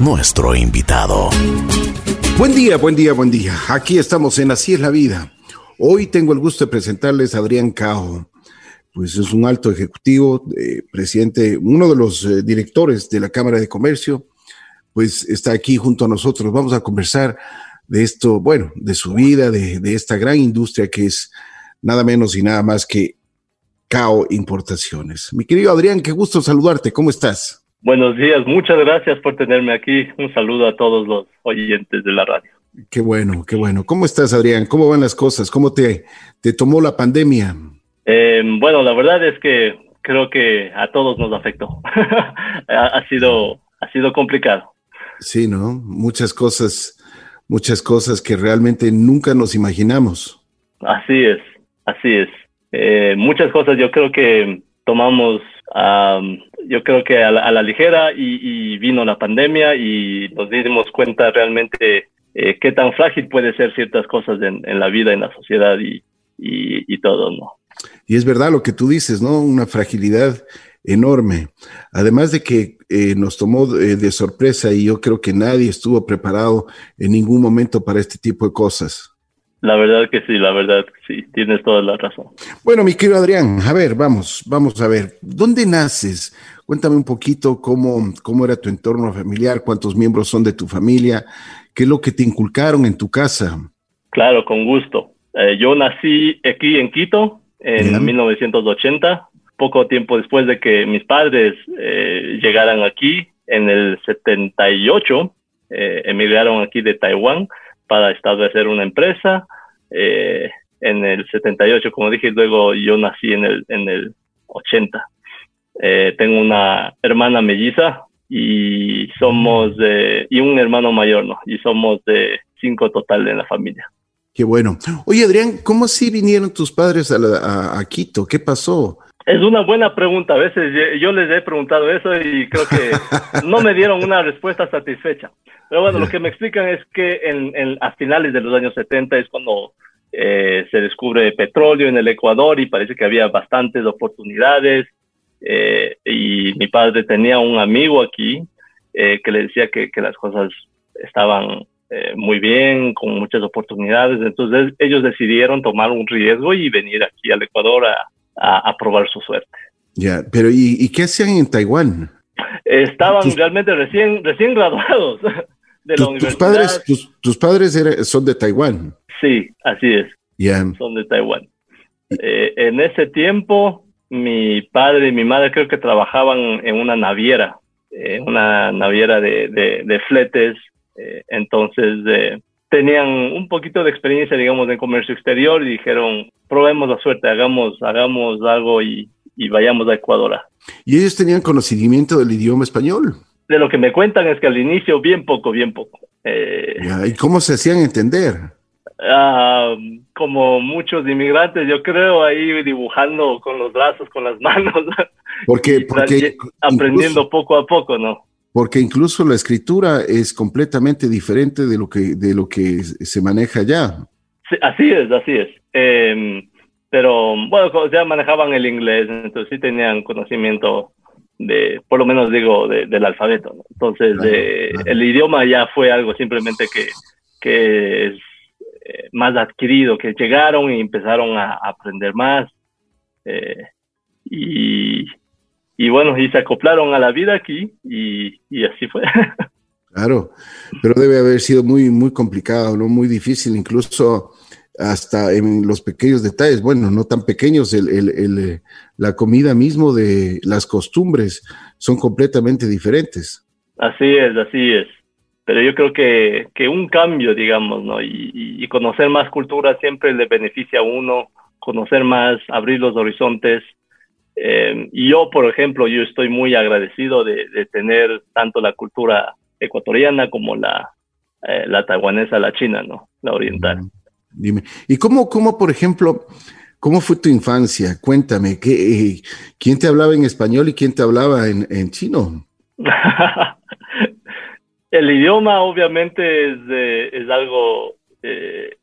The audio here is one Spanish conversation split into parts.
nuestro invitado. Buen día, buen día, buen día. Aquí estamos en Así es la vida. Hoy tengo el gusto de presentarles a Adrián Cao. Pues es un alto ejecutivo, eh, presidente, uno de los eh, directores de la Cámara de Comercio, pues está aquí junto a nosotros. Vamos a conversar de esto, bueno, de su vida, de, de esta gran industria que es nada menos y nada más que Cao Importaciones. Mi querido Adrián, qué gusto saludarte. ¿Cómo estás? Buenos días, muchas gracias por tenerme aquí. Un saludo a todos los oyentes de la radio. Qué bueno, qué bueno. ¿Cómo estás, Adrián? ¿Cómo van las cosas? ¿Cómo te, te tomó la pandemia? Eh, bueno, la verdad es que creo que a todos nos afectó. ha, sido, ha sido complicado. Sí, ¿no? Muchas cosas, muchas cosas que realmente nunca nos imaginamos. Así es, así es. Eh, muchas cosas yo creo que tomamos, yo creo que a la, ligera y, vino la pandemia y nos dimos cuenta realmente eh, qué tan frágil puede ser ciertas cosas en, la vida, en la sociedad y, y, todo, ¿no? Y es verdad lo que tú dices, ¿no? Una fragilidad enorme. Además de que eh, nos tomó de sorpresa y yo creo que nadie estuvo preparado en ningún momento para este tipo de cosas. La verdad que sí, la verdad que sí, tienes toda la razón. Bueno, mi querido Adrián, a ver, vamos, vamos a ver, ¿dónde naces? Cuéntame un poquito cómo, cómo era tu entorno familiar, cuántos miembros son de tu familia, qué es lo que te inculcaron en tu casa. Claro, con gusto. Eh, yo nací aquí en Quito en 1980, poco tiempo después de que mis padres eh, llegaran aquí, en el 78, eh, emigraron aquí de Taiwán para establecer una empresa. Eh, en el 78, como dije, luego yo nací en el, en el 80. Eh, tengo una hermana melliza y somos de, y un hermano mayor, ¿no? Y somos de cinco total en la familia. Qué bueno. Oye, Adrián, ¿cómo así vinieron tus padres a, a Quito? ¿Qué pasó? Es una buena pregunta. A veces yo les he preguntado eso y creo que no me dieron una respuesta satisfecha. Pero bueno, lo que me explican es que en, a finales de los años 70 es cuando eh, se descubre petróleo en el Ecuador y parece que había bastantes oportunidades. Eh, y mi padre tenía un amigo aquí eh, que le decía que, que las cosas estaban muy bien, con muchas oportunidades. Entonces ellos decidieron tomar un riesgo y venir aquí al Ecuador a, a, probar su suerte. Ya, pero ¿y, qué hacían en Taiwán? Estaban realmente recién, recién graduados de la universidad. Tus padres, tus, padres son de Taiwán. Sí, así es. Ya. Son de Taiwán. Eh, en ese tiempo, mi padre y mi madre creo que trabajaban en una naviera, una naviera de, de, fletes. Eh, entonces, tenían un poquito de experiencia, digamos, en comercio exterior y dijeron, probemos la suerte, hagamos, hagamos algo y, vayamos a Ecuador. ¿Y ellos tenían conocimiento del idioma español? De lo que me cuentan es que al inicio bien poco, bien poco. Eh, ¿Y cómo se hacían entender? Ah, como muchos inmigrantes, yo creo, ahí dibujando con los brazos, con las manos. Porque, porque aprendiendo poco a poco, ¿no? Porque incluso la escritura es completamente diferente de lo que, de lo que se maneja allá. así es, así es. Em, pero bueno, ya manejaban el inglés, entonces sí tenían conocimiento de, por lo menos digo, del alfabeto. Entonces, el idioma ya fue algo simplemente que, que es eh, más adquirido, que llegaron y empezaron a, aprender más. Eh, y, y bueno, y se acoplaron a la vida aquí y, así fue. Claro, pero debe haber sido muy, muy complicado, ¿no? Muy difícil, incluso hasta en los pequeños detalles, bueno, no tan pequeños, el, el, la comida mismo de las costumbres son completamente diferentes. Así es, así es. Pero yo creo que, que un cambio, digamos, ¿no? Y, y, conocer más cultura siempre le beneficia a uno, conocer más, abrir los horizontes eh, y yo, por ejemplo, yo estoy muy agradecido de, tener tanto la cultura ecuatoriana como la, eh, la taiwanesa, la china, ¿no? La oriental. Dime, ¿y cómo, cómo, por ejemplo, cómo fue tu infancia? Cuéntame, ¿qué, eh, ¿quién te hablaba en español y quién te hablaba en, en chino? El idioma obviamente es, es algo eh,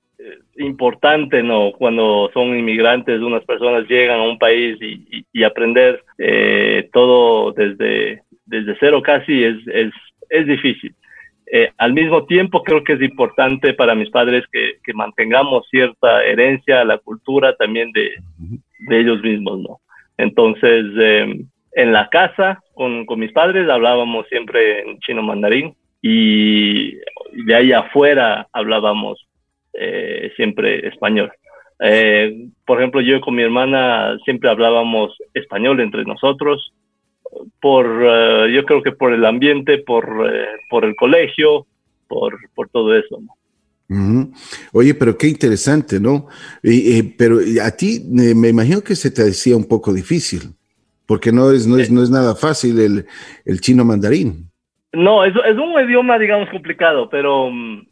importante, ¿no? Cuando son inmigrantes, unas personas llegan a un país y, aprender eh, todo desde, desde cero casi es, es, es difícil. Eh, al mismo tiempo, creo que es importante para mis padres que, que mantengamos cierta herencia, la cultura también de, de ellos mismos, ¿no? Entonces, eh, en la casa con, con, mis padres hablábamos siempre en chino mandarín y de ahí afuera hablábamos eh, siempre español. Eh, por ejemplo, yo con mi hermana siempre hablábamos español entre nosotros, por, uh, yo creo que por el ambiente, por, por el colegio, por, por todo eso. ¿no? Uh -huh. Oye, pero qué interesante, ¿no? Eh, pero a ti eh, me imagino que se te decía un poco difícil, porque no es, no es, no es nada fácil el, el chino mandarín. No, es, es un idioma, digamos, complicado, pero um,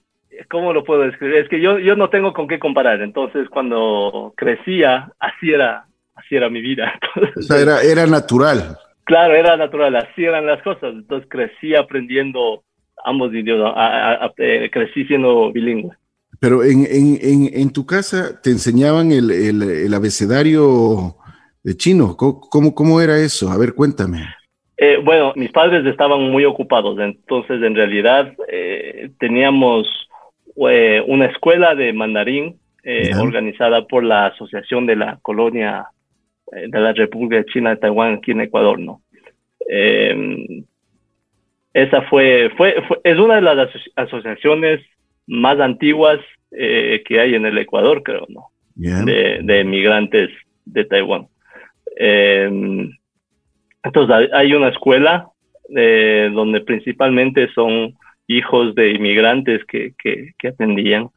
¿cómo lo puedo describir? Es que yo, yo no tengo con qué comparar. Entonces, cuando crecía, así era, así era mi vida. Entonces, o sea, era, era natural. Claro, era natural, así eran las cosas. Entonces, crecí aprendiendo ambos idiomas, a, a, a, eh, crecí siendo bilingüe. Pero en, en, en, en tu casa te enseñaban el, el, el, abecedario de chino. ¿Cómo, ¿Cómo era eso? A ver, cuéntame. Eh, bueno, mis padres estaban muy ocupados, entonces en realidad eh, teníamos eh, una escuela de mandarín eh, organizada por la Asociación de la Colonia eh, de la República China de Taiwán aquí en Ecuador, ¿no? esa fue, fue, fue, es una de las aso asociaciones más antiguas que hay en el Ecuador, creo, ¿no? Yeah. De, de migrantes de Taiwán. entonces hay una escuela donde principalmente son hijos de inmigrantes que, que, que, atendían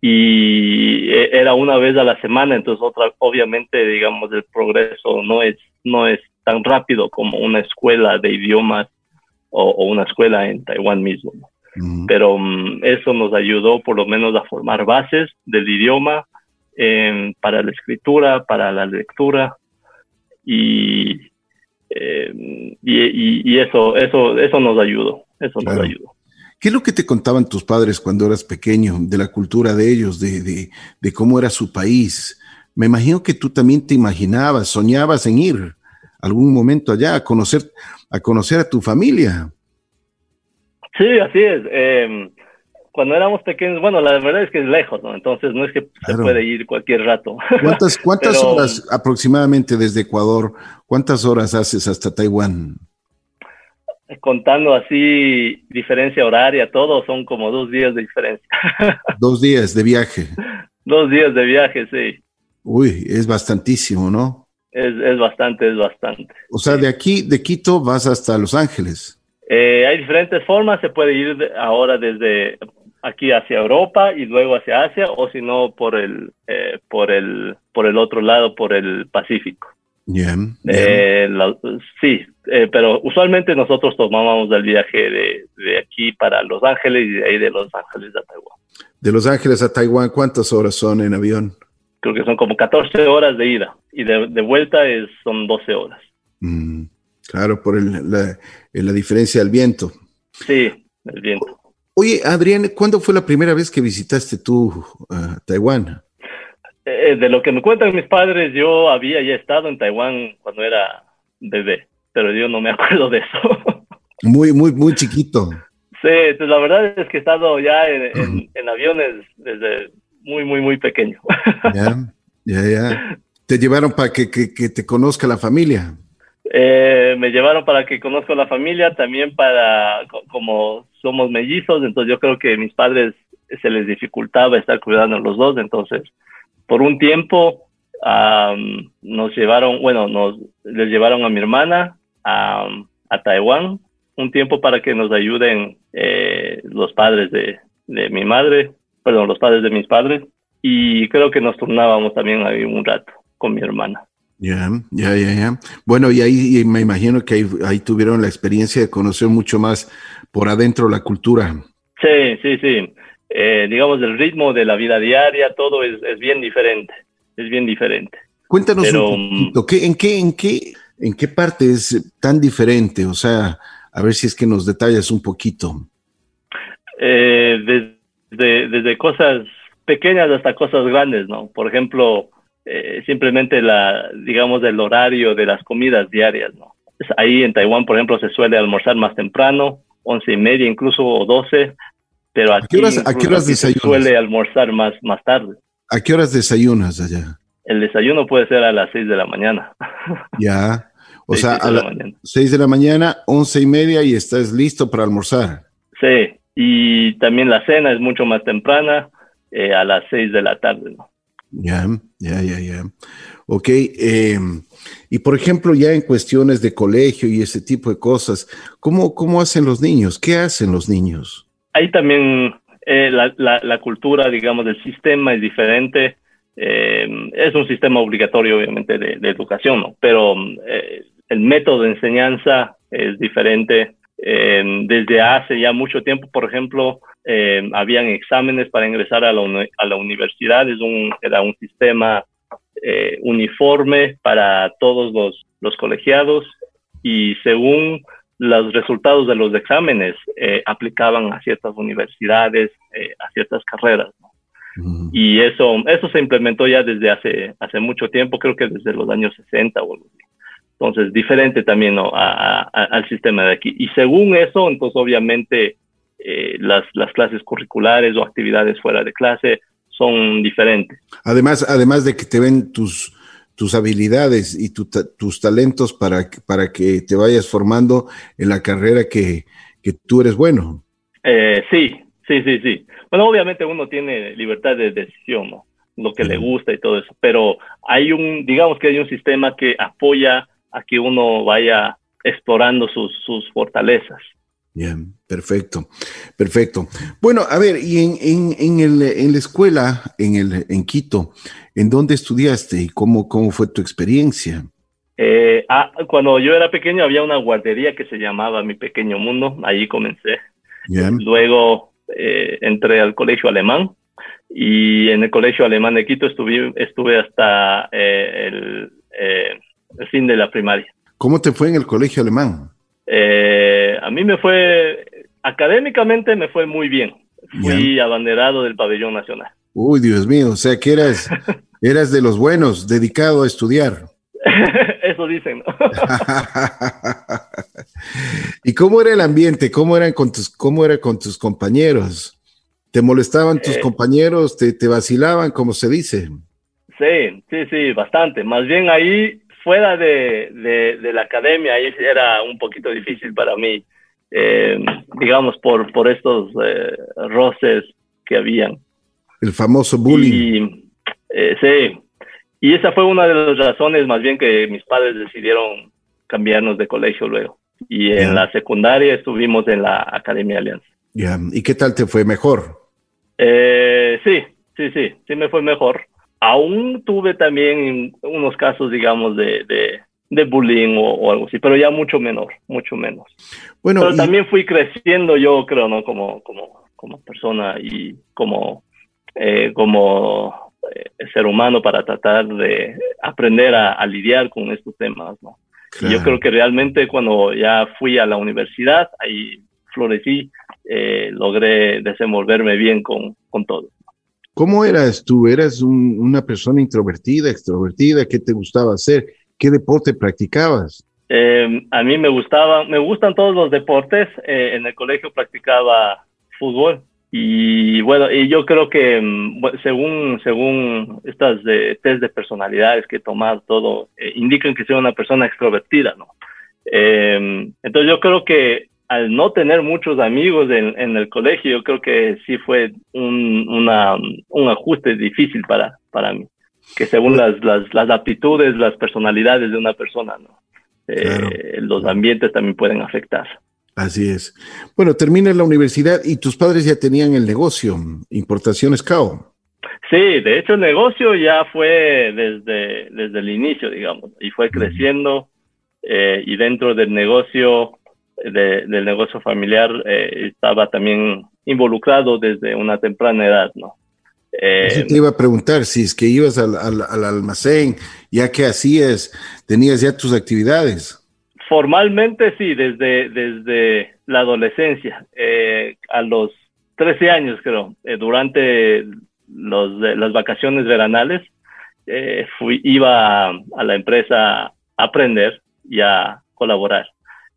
y e, era una vez a la semana, entonces otra, obviamente, digamos, el progreso no es, no es tan rápido como una escuela de idiomas o, o una escuela en Taiwán mismo. ¿no? Uh -huh. Pero um, eso nos ayudó por lo menos a formar bases del idioma eh, para la escritura, para la lectura y, eh, y, y, y, eso, eso, eso nos ayudó, eso claro. nos ayudó. ¿Qué es lo que te contaban tus padres cuando eras pequeño, de la cultura de ellos, de, de, de, cómo era su país? Me imagino que tú también te imaginabas, soñabas en ir algún momento allá a conocer a, conocer a tu familia. Sí, así es. Eh, cuando éramos pequeños, bueno, la verdad es que es lejos, ¿no? Entonces no es que claro. se puede ir cualquier rato. ¿Cuántas, cuántas Pero, horas aproximadamente desde Ecuador, cuántas horas haces hasta Taiwán? Contando así diferencia horaria, todo son como dos días de diferencia. Dos días de viaje. Dos días de viaje, sí. Uy, es bastantísimo, ¿no? Es, es bastante, es bastante. O sea, de aquí, de Quito, vas hasta Los Ángeles. Eh, hay diferentes formas, se puede ir ahora desde aquí hacia Europa y luego hacia Asia, o si no, por el, eh, por, el, por el otro lado, por el Pacífico. Yeah. Eh, la, sí, eh, pero usualmente nosotros tomábamos el viaje de, de, aquí para Los Ángeles y de ahí de Los Ángeles a Taiwán. De Los Ángeles a Taiwán, ¿cuántas horas son en avión? Creo que son como 14 horas de ida y de, de vuelta es, son 12 horas. Mm, claro, por el, la, la, diferencia del viento. Sí, el viento. Oye, Adrián, ¿cuándo fue la primera vez que visitaste tú uh, Taiwán? Eh, de lo que me cuentan mis padres, yo había ya estado en Taiwán cuando era bebé, pero yo no me acuerdo de eso. Muy, muy, muy chiquito. Sí, pues la verdad es que he estado ya en, en, en aviones desde muy, muy, muy pequeño. Ya, ya, ya. ¿Te llevaron para que, que, que te conozca la familia? Eh, me llevaron para que conozca la familia, también para, como somos mellizos, entonces yo creo que mis padres se les dificultaba estar cuidando a los dos, entonces por un tiempo um, nos llevaron, bueno, nos les llevaron a mi hermana a, a Taiwán un tiempo para que nos ayuden eh, los padres de, de, mi madre, perdón, los padres de mis padres, y creo que nos turnábamos también ahí un rato con mi hermana. Ya, ya, ya, ya. Bueno, y ahí y me imagino que ahí, ahí, tuvieron la experiencia de conocer mucho más por adentro la cultura. Sí, sí, sí eh, digamos, el ritmo de la vida diaria, todo es, es bien diferente, es bien diferente. Cuéntanos Pero, un poquito, ¿qué, en, qué, en, qué, ¿en qué parte es tan diferente? O sea, a ver si es que nos detallas un poquito. Eh, desde, desde cosas pequeñas hasta cosas grandes, ¿no? Por ejemplo, eh, simplemente la, digamos, el horario de las comidas diarias, ¿no? ahí en Taiwán, por ejemplo, se suele almorzar más temprano, once y media, incluso doce, pero aquí, ¿A qué horas, se suele almorzar más, más tarde. ¿A qué horas desayunas allá? El desayuno puede ser a las seis de la mañana. Ya, o sea, a las seis de la mañana, once y media y estás listo para almorzar. Sí, y también la cena es mucho más temprana, eh, a las seis de la tarde, ¿no? Ya, ya, ya, ya. Ok, em, y por ejemplo, ya en cuestiones de colegio y ese tipo de cosas, ¿cómo, cómo hacen los niños? ¿Qué hacen los niños? Ahí también eh, la, la, cultura, digamos, del sistema es diferente. Em, es un sistema obligatorio, obviamente, de, educación, ¿no? pero eh, el método de enseñanza es diferente. Em, desde hace ya mucho tiempo, por ejemplo, habían exámenes para ingresar a la, universidad, es un, era un sistema eh, uniforme para todos los, colegiados y según los resultados de los exámenes eh, aplicaban a ciertas universidades, eh, a ciertas carreras. Y eso, eso se implementó ya desde hace, hace mucho tiempo, creo que desde los años 60 o Entonces, diferente también ¿no? al sistema de aquí. Y según eso, entonces obviamente las, las clases curriculares o actividades fuera de clase son diferentes. Además, además de que te ven tus, tus habilidades y tus talentos para, para que te vayas formando en la carrera que, que tú eres bueno. Eh, sí, sí, sí, sí. Bueno, obviamente uno tiene libertad de decisión, ¿no? Lo que le gusta y todo eso, pero hay un, digamos que hay un sistema que apoya a que uno vaya explorando sus, sus fortalezas. Bien, perfecto, perfecto. Bueno, a ver, y en, en, en, el, en la escuela, en, el, en Quito, ¿en dónde estudiaste y cómo, cómo fue tu experiencia? Eh, ah, cuando yo era pequeño había una guardería que se llamaba Mi Pequeño Mundo, ahí comencé. Luego eh, entré al colegio alemán y en el colegio alemán de Quito estuve, estuve hasta eh, el, el fin de la primaria. ¿Cómo te fue en el colegio alemán? Eh, a mí me fue, académicamente me fue muy bien. Fui abanderado del pabellón nacional. Uy, Dios mío, o sea que eras, eras de los buenos, dedicado a estudiar. Eso dicen. ¿Y cómo era el ambiente? ¿Cómo, eran con tus, cómo era con tus compañeros? ¿Te molestaban tus eh. compañeros? ¿Te, ¿Te vacilaban, como se dice? Sí, sí, sí, bastante. Más bien ahí fuera de, de, la academia ahí era un poquito difícil para mí, eh, digamos, por, por estos eh, roces que habían. El famoso bullying. Eh, sí, y esa fue una de las razones más bien que mis padres decidieron cambiarnos de colegio luego. Y en la secundaria estuvimos en la Academia Alianza. ¿Y qué tal te fue mejor? sí, sí, sí, sí me fue mejor aún tuve también unos casos, digamos, de, de, bullying o, algo así, pero ya mucho menor, mucho menos. Bueno, pero también fui creciendo yo, creo, ¿no? Como, como, como persona y como, eh, como eh, ser humano para tratar de aprender a, lidiar con estos temas, ¿no? Y yo creo que realmente cuando ya fui a la universidad, ahí florecí, eh, logré desenvolverme bien con, con todo. ¿Cómo eras tú? ¿Eras una persona introvertida, extrovertida? ¿Qué te gustaba hacer? ¿Qué deporte practicabas? Em, a mí me gustaba, me gustan todos los deportes. Eh, en el colegio practicaba fútbol y bueno, y yo creo que mm, según según estas test de personalidades que he tomado, todo eh, indican que soy una persona extrovertida, ¿no? Em, entonces yo creo que al no tener muchos amigos en, el colegio, yo creo que sí fue un, una, un ajuste difícil para, para mí, que según las, las, las aptitudes, las personalidades de una persona, ¿no? Eh, los ambientes también pueden afectar. Así es. Bueno, termina la universidad y tus padres ya tenían el negocio, Importaciones CAO. Sí, de hecho el negocio ya fue desde, desde el inicio, digamos, y fue creciendo eh, y dentro del negocio del negocio familiar eh, estaba también involucrado desde una temprana edad, ¿no? Eh, te iba a preguntar si es que ibas al, al, almacén, ya que hacías, tenías ya tus actividades. Formalmente sí, desde, desde la adolescencia, eh, a los 13 años creo, eh, durante los, las vacaciones veranales, fui, iba a, la empresa a aprender y a colaborar.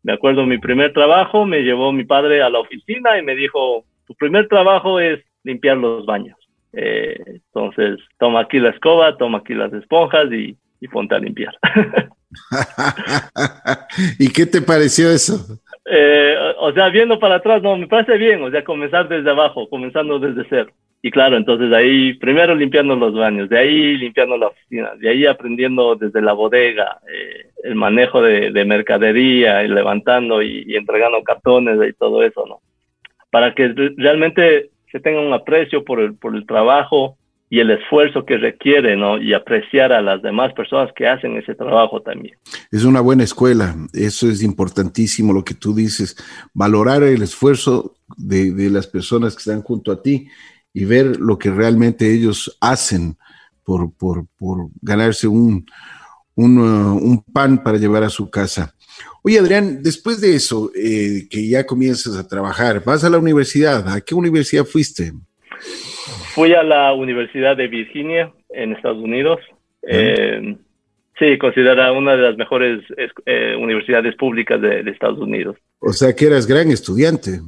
Me acuerdo mi primer trabajo, me llevó mi padre a la oficina y me dijo, tu primer trabajo es limpiar los baños. Eh, entonces, toma aquí la escoba, toma aquí las esponjas y ponte a limpiar. ¿Y qué te pareció eso? Eh, o sea, viendo para atrás, no, me parece bien, o sea, comenzar desde abajo, comenzando desde cero. Y claro, entonces ahí, primero limpiando los baños, de ahí limpiando la oficina, de ahí aprendiendo desde la bodega, eh, el manejo de, mercadería, y levantando y, entregando cartones y todo eso, ¿no? Para que realmente se tenga un aprecio por el, por el trabajo y el esfuerzo que requiere, ¿no? Y apreciar a las demás personas que hacen ese trabajo también. Es una buena escuela, eso es importantísimo lo que tú dices, valorar el esfuerzo de, de las personas que están junto a ti y ver lo que realmente ellos hacen por, por, por ganarse un, un, uh, un, pan para llevar a su casa. Oye, Adrián, después de eso, eh, que ya comienzas a trabajar, vas a la universidad. ¿A qué universidad fuiste? Fui a la Universidad de Virginia en Estados Unidos. Eh, sí, considerada una de las mejores eh, universidades públicas de, Estados Unidos. O sea que eras gran estudiante,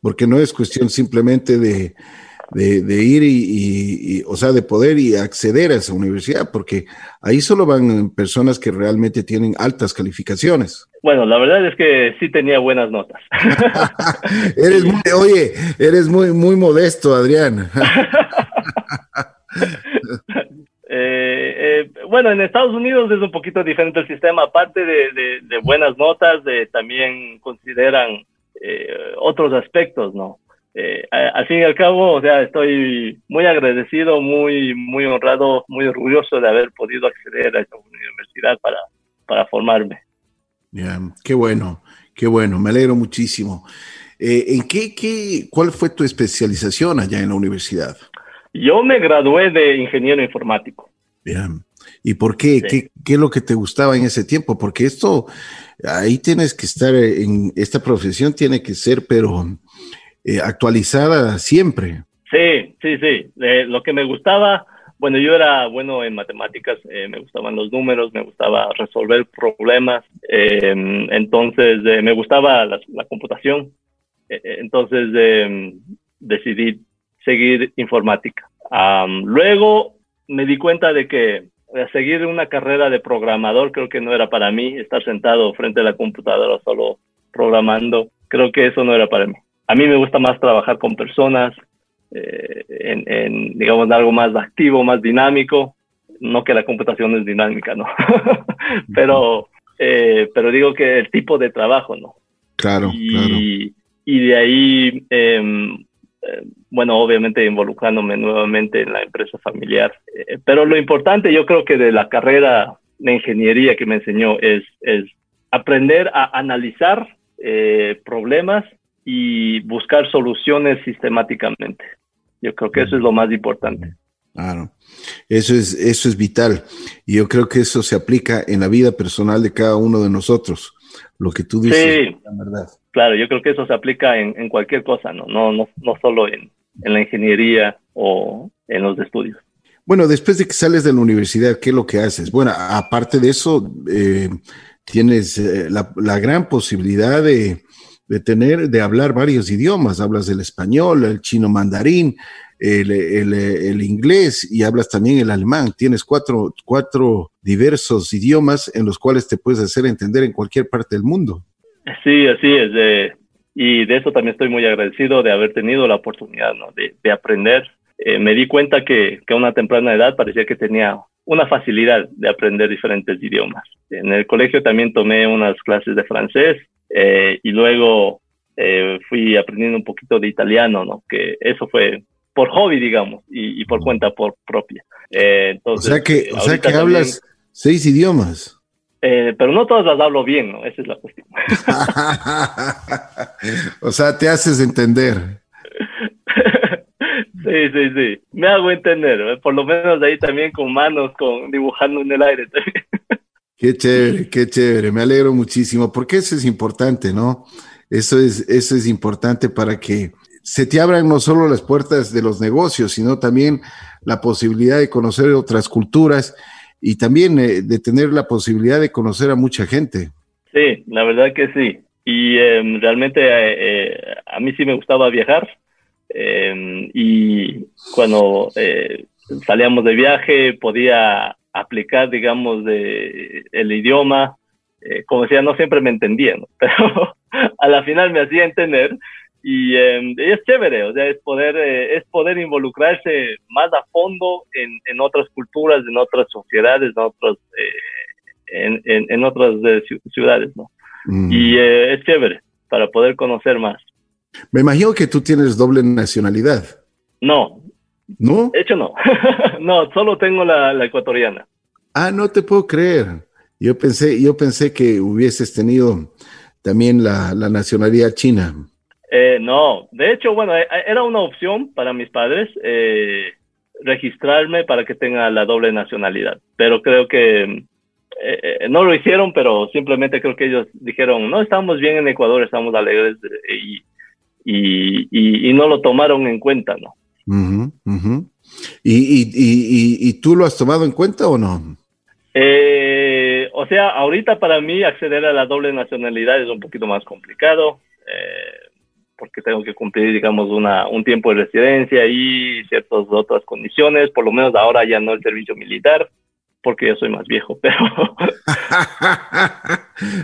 porque no es cuestión simplemente de, de, ir y, o sea, de poder y acceder a esa universidad, porque ahí solo van personas que realmente tienen altas calificaciones. Bueno, la verdad es que sí tenía buenas notas. eres muy, oye, eres muy, muy modesto, Adrián. Eh, eh, bueno, en Estados Unidos es un poquito diferente el sistema, aparte de, buenas notas, de, también consideran eh, otros aspectos, ¿no? Al fin y al cabo, o sea, estoy muy agradecido, muy, muy honrado, muy orgulloso de haber podido acceder a esta universidad para, para formarme. Ya, qué bueno, qué bueno, me alegro muchísimo. Eh, ¿En qué, qué, cuál fue tu especialización allá en la universidad? Yo me gradué de ingeniero informático. Bien. ¿Y por qué? qué? ¿Qué es lo que te gustaba en ese tiempo? Porque esto, ahí tienes que estar en esta profesión, tiene que ser, pero eh, actualizada siempre. Sí, sí, sí. lo que me gustaba bueno, yo era bueno en matemáticas, eh, me gustaban los números, me gustaba resolver problemas, em, entonces eh, me gustaba la, computación, eh, entonces decidí seguir informática. luego me di cuenta de que seguir una carrera de programador creo que no era para mí, estar sentado frente a la computadora solo programando, creo que eso no era para mí. A mí me gusta más trabajar con personas, eh, en, digamos, algo más activo, más dinámico. No que la computación es dinámica, ¿no? pero, eh, pero digo que el tipo de trabajo, ¿no? Claro, y, claro. Y de ahí, em, eh, bueno, obviamente involucrándome nuevamente en la empresa familiar. pero lo importante, yo creo que de la carrera de ingeniería que me enseñó es, es aprender a analizar problemas y buscar soluciones sistemáticamente. Yo creo que eso es lo más importante. Claro, eso es, eso es vital. Y yo creo que eso se aplica en la vida personal de cada uno de nosotros. Lo que tú dices, sí, la verdad. Claro, yo creo que eso se aplica en, en cualquier cosa, ¿no? No, no, no solo en, en, la ingeniería o en los estudios. Bueno, después de que sales de la universidad, ¿qué es lo que haces? Bueno, aparte de eso, eh, tienes eh, la, la gran posibilidad de, de tener, de hablar varios idiomas. Hablas el español, el chino mandarín, el, inglés y hablas también el alemán. Tienes cuatro, cuatro diversos idiomas en los cuales te puedes hacer entender en cualquier parte del mundo. Sí, así es. y de eso también estoy muy agradecido de haber tenido la oportunidad de, aprender. Eh, me di cuenta que, que a una temprana edad parecía que tenía una facilidad de aprender diferentes idiomas. En el colegio también tomé unas clases de francés eh, y luego eh, fui aprendiendo un poquito de italiano, ¿no? Que eso fue por hobby, digamos, y, por cuenta por propia. Eh, entonces, o sea que, o sea que hablas seis idiomas. pero no todas las hablo bien, ¿no? Esa es la cuestión. o sea, te haces entender. Sí, sí, sí. Me hago entender. Por lo menos ahí también con manos, con dibujando en el aire también. Qué chévere, qué chévere, me alegro muchísimo, porque eso es importante, ¿no? Eso es, eso es importante para que se te abran no solo las puertas de los negocios, sino también la posibilidad de conocer otras culturas y también eh, de tener la posibilidad de conocer a mucha gente. Sí, la verdad que sí. Y em, realmente eh, eh, a mí sí me gustaba viajar. Em, y cuando salíamos de viaje podía aplicar, digamos, de, el idioma. como decía, no siempre me entendían, pero a la final me hacía entender y, em, es chévere, o sea, es poder, es poder involucrarse más a fondo en, en, otras culturas, en otras sociedades, en otros, en, en, otras ciudades, ¿no? Mm. Y eh, es chévere para poder conocer más. Me imagino que tú tienes doble nacionalidad. No. ¿No? De hecho, no. no, solo tengo la, ecuatoriana. Ah, no te puedo creer. Yo pensé, yo pensé que hubieses tenido también la, nacionalidad china. Eh, no, de hecho, bueno, eh, era una opción para mis padres registrarme para que tenga la doble nacionalidad, pero creo que eh, eh, no lo hicieron, pero simplemente creo que ellos dijeron, no, estamos bien en Ecuador, estamos alegres y, y, y, no lo tomaron en cuenta, ¿no? ¿Y, ¿Y, tú lo has tomado en cuenta o no? Eh, o sea, ahorita para mí acceder a la doble nacionalidad es un poquito más complicado, porque tengo que cumplir, digamos, una, un tiempo de residencia y ciertas otras condiciones, por lo menos ahora ya no el servicio militar porque yo soy más viejo, pero...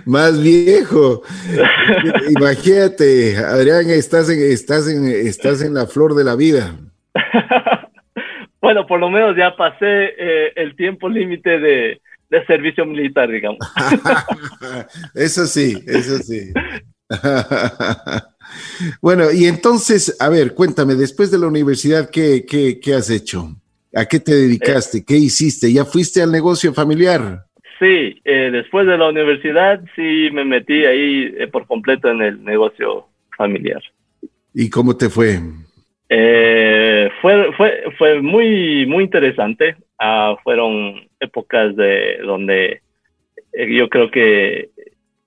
más viejo. Imagínate, Adrián, estás en, estás, en, estás en la flor de la vida. bueno, por lo menos ya pasé eh, el tiempo límite de, de servicio militar, digamos. eso sí, eso sí. bueno, y entonces, a ver, cuéntame, después de la universidad, ¿qué, qué, qué has hecho? ¿A qué te dedicaste? ¿Qué hiciste? ¿Ya fuiste al negocio familiar? Sí, eh, después de la universidad sí me metí ahí eh, por completo en el negocio familiar. ¿Y cómo te fue? Eh, fue, fue, fue muy, muy interesante. Ah, fueron épocas de donde yo creo que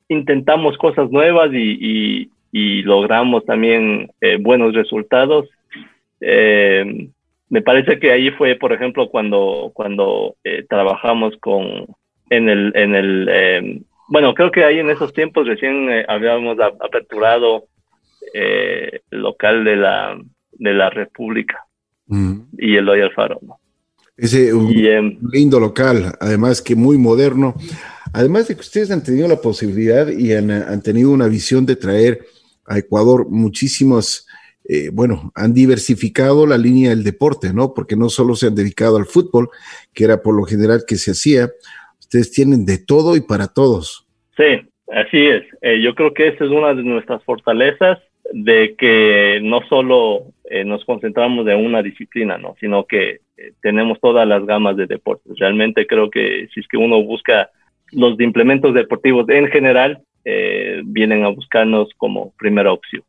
intentamos cosas nuevas y, y, logramos también buenos resultados. Eh, me parece que ahí fue, por ejemplo, cuando, cuando eh, trabajamos con, en el, en el eh, bueno, creo que ahí en esos tiempos recién eh, habíamos aperturado el local de la, de la República mm. y el Loyal Faro. ¿no? Ese un em, lindo local, además que muy moderno. Además de que ustedes han tenido la posibilidad y han, han tenido una visión de traer a Ecuador muchísimos eh, bueno, han diversificado la línea del deporte, ¿no? Porque no solo se han dedicado al fútbol, que era por lo general que se hacía, ustedes tienen de todo y para todos. Sí, así es. Eh, yo creo que esa es una de nuestras fortalezas, de que no solo eh, nos concentramos en una disciplina, ¿no? Sino que tenemos todas las gamas de deportes. Realmente creo que si es que uno busca los implementos deportivos en general, vienen a buscarnos como primera opción.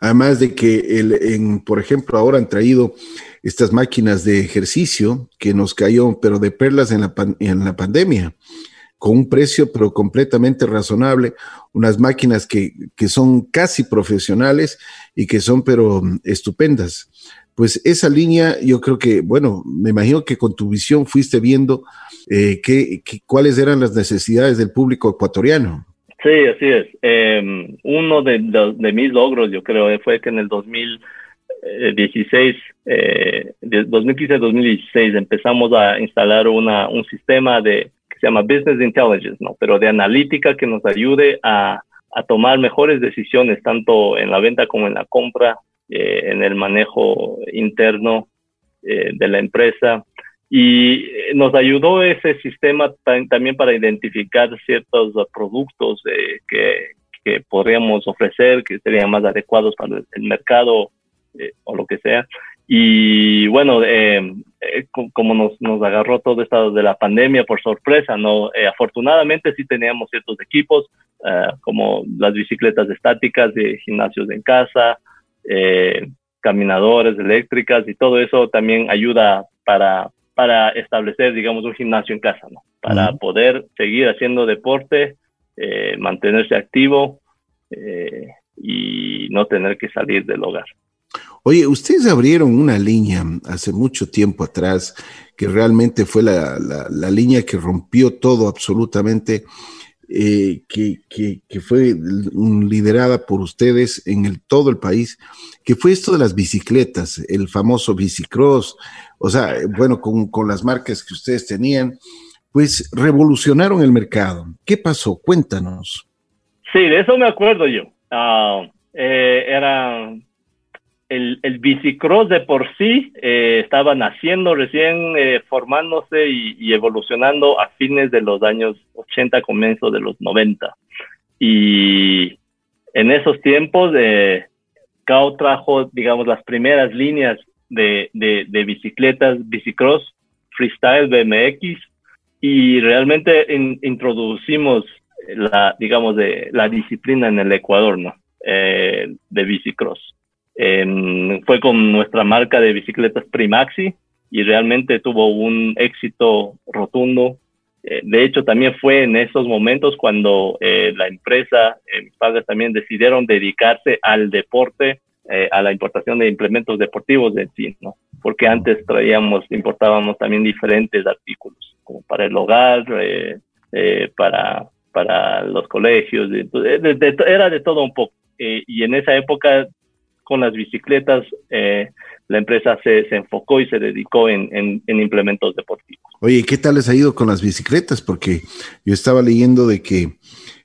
Además de que, el, en, por ejemplo, ahora han traído estas máquinas de ejercicio que nos cayó, pero de perlas en la, en la pandemia, con un precio pero completamente razonable, unas máquinas que, que son casi profesionales y que son pero estupendas. Pues esa línea, yo creo que, bueno, me imagino que con tu visión fuiste viendo eh, cuáles eran las necesidades del público ecuatoriano. Sí, así es. Em, uno de, mis logros, yo creo, fue que en el 2016, eh, 2015-2016, eh, empezamos a instalar una, un sistema de, se llama Business Intelligence, ¿no? pero de analítica que nos ayude a, a tomar mejores decisiones, tanto en la venta como en la compra, eh, en el manejo interno eh, de la empresa y eh, nos ayudó ese sistema también para identificar ciertos productos eh, que, que, podríamos ofrecer, que serían más adecuados para el mercado eh, o lo que sea. Y bueno, como nos, nos agarró todo esto de la pandemia por sorpresa, ¿no? afortunadamente sí teníamos ciertos equipos, como las bicicletas estáticas de gimnasios en casa, caminadores eléctricas y todo eso también ayuda para para establecer, digamos, un gimnasio en casa, ¿no? Para poder seguir haciendo deporte, eh, mantenerse activo eh, y no tener que salir del hogar. Oye, ustedes abrieron una línea hace mucho tiempo atrás que realmente fue la, la, línea que rompió todo absolutamente. eh, que, que, fue liderada por ustedes en todo el país, que fue esto de las bicicletas, el famoso bicicross, o sea, bueno, con, con las marcas que ustedes tenían, pues revolucionaron el mercado. ¿Qué pasó? Cuéntanos. Sí, de eso me acuerdo yo. Ah, eh, era el, bicicross de por sí eh, estaba naciendo recién, eh, formándose y, evolucionando a fines de los años 80, comienzo de los 90. Y en esos tiempos, eh, trajo, digamos, las primeras líneas de, de, bicicletas, bicicross, freestyle, BMX, y realmente introducimos la, digamos, de la disciplina en el Ecuador, ¿no? de bicicross. Em, fue con nuestra marca de bicicletas Primaxi y realmente tuvo un éxito rotundo. Eh, de hecho, también fue en esos momentos cuando eh, la empresa, eh, mis padres también decidieron dedicarse al deporte, a la importación de implementos deportivos de sí, ¿no? Porque antes traíamos, importábamos también diferentes artículos, como para el hogar, para, para los colegios, era de todo un poco. y en esa época con las bicicletas, eh, la empresa se, se, enfocó y se dedicó en, en, implementos deportivos. Oye, ¿qué tal les ha ido con las bicicletas? Porque yo estaba leyendo de que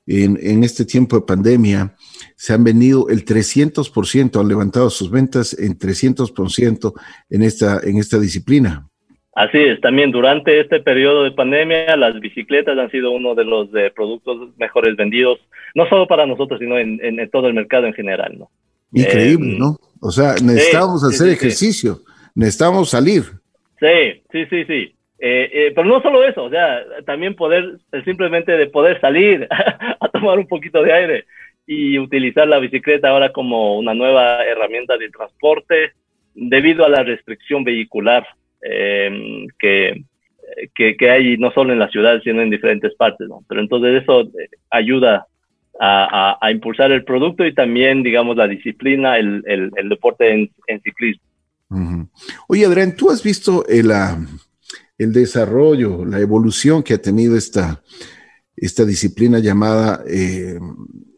en, en este tiempo de pandemia se han vendido el 300%, han levantado sus ventas en 300% en esta, en esta disciplina. Así es, también durante este periodo de pandemia las bicicletas han sido uno de los de productos mejores vendidos, no solo para nosotros, sino en, en todo el mercado en general, ¿no? Increíble, em, ¿no? O sea, necesitamos hacer ejercicio, necesitamos salir. Sí, sí, sí, sí. Eh, eh, pero no solo eso, o sea, también poder, simplemente de poder salir a tomar un poquito de aire y utilizar la bicicleta ahora como una nueva herramienta de transporte debido a la restricción vehicular em, que, que, que, hay no solo en la ciudad, sino en diferentes partes, ¿no? Pero entonces eso eh, ayuda a, impulsar el producto y también, digamos, la disciplina, el, el, deporte en, ciclismo. Oye, Adrián, ¿tú has visto el, ah, el, desarrollo, la evolución que ha tenido esta, esta disciplina llamada eh,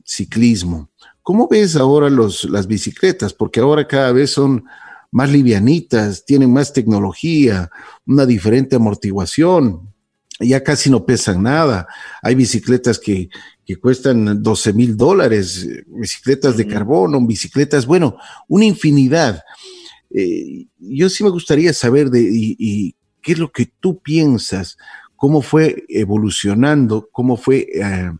ciclismo? ¿Cómo ves ahora los, las bicicletas? Porque ahora cada vez son más livianitas, tienen más tecnología, una diferente amortiguación, ya casi no pesan nada. Hay bicicletas que, que cuestan 12 mil dólares, bicicletas de carbono, bicicletas, bueno, una infinidad. Eh, yo sí me gustaría saber de y, qué es lo que tú piensas, cómo fue evolucionando, cómo fue eh,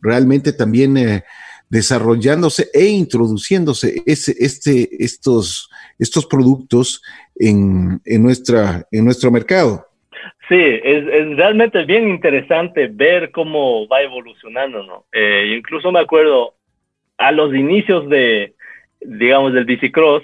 realmente también eh, desarrollándose e introduciéndose ese, este, estos, estos productos en, en, nuestra, en nuestro mercado. Sí, es, realmente bien interesante ver cómo va evolucionando, ¿no? Eh, incluso me acuerdo a los inicios de, digamos, del bicicross,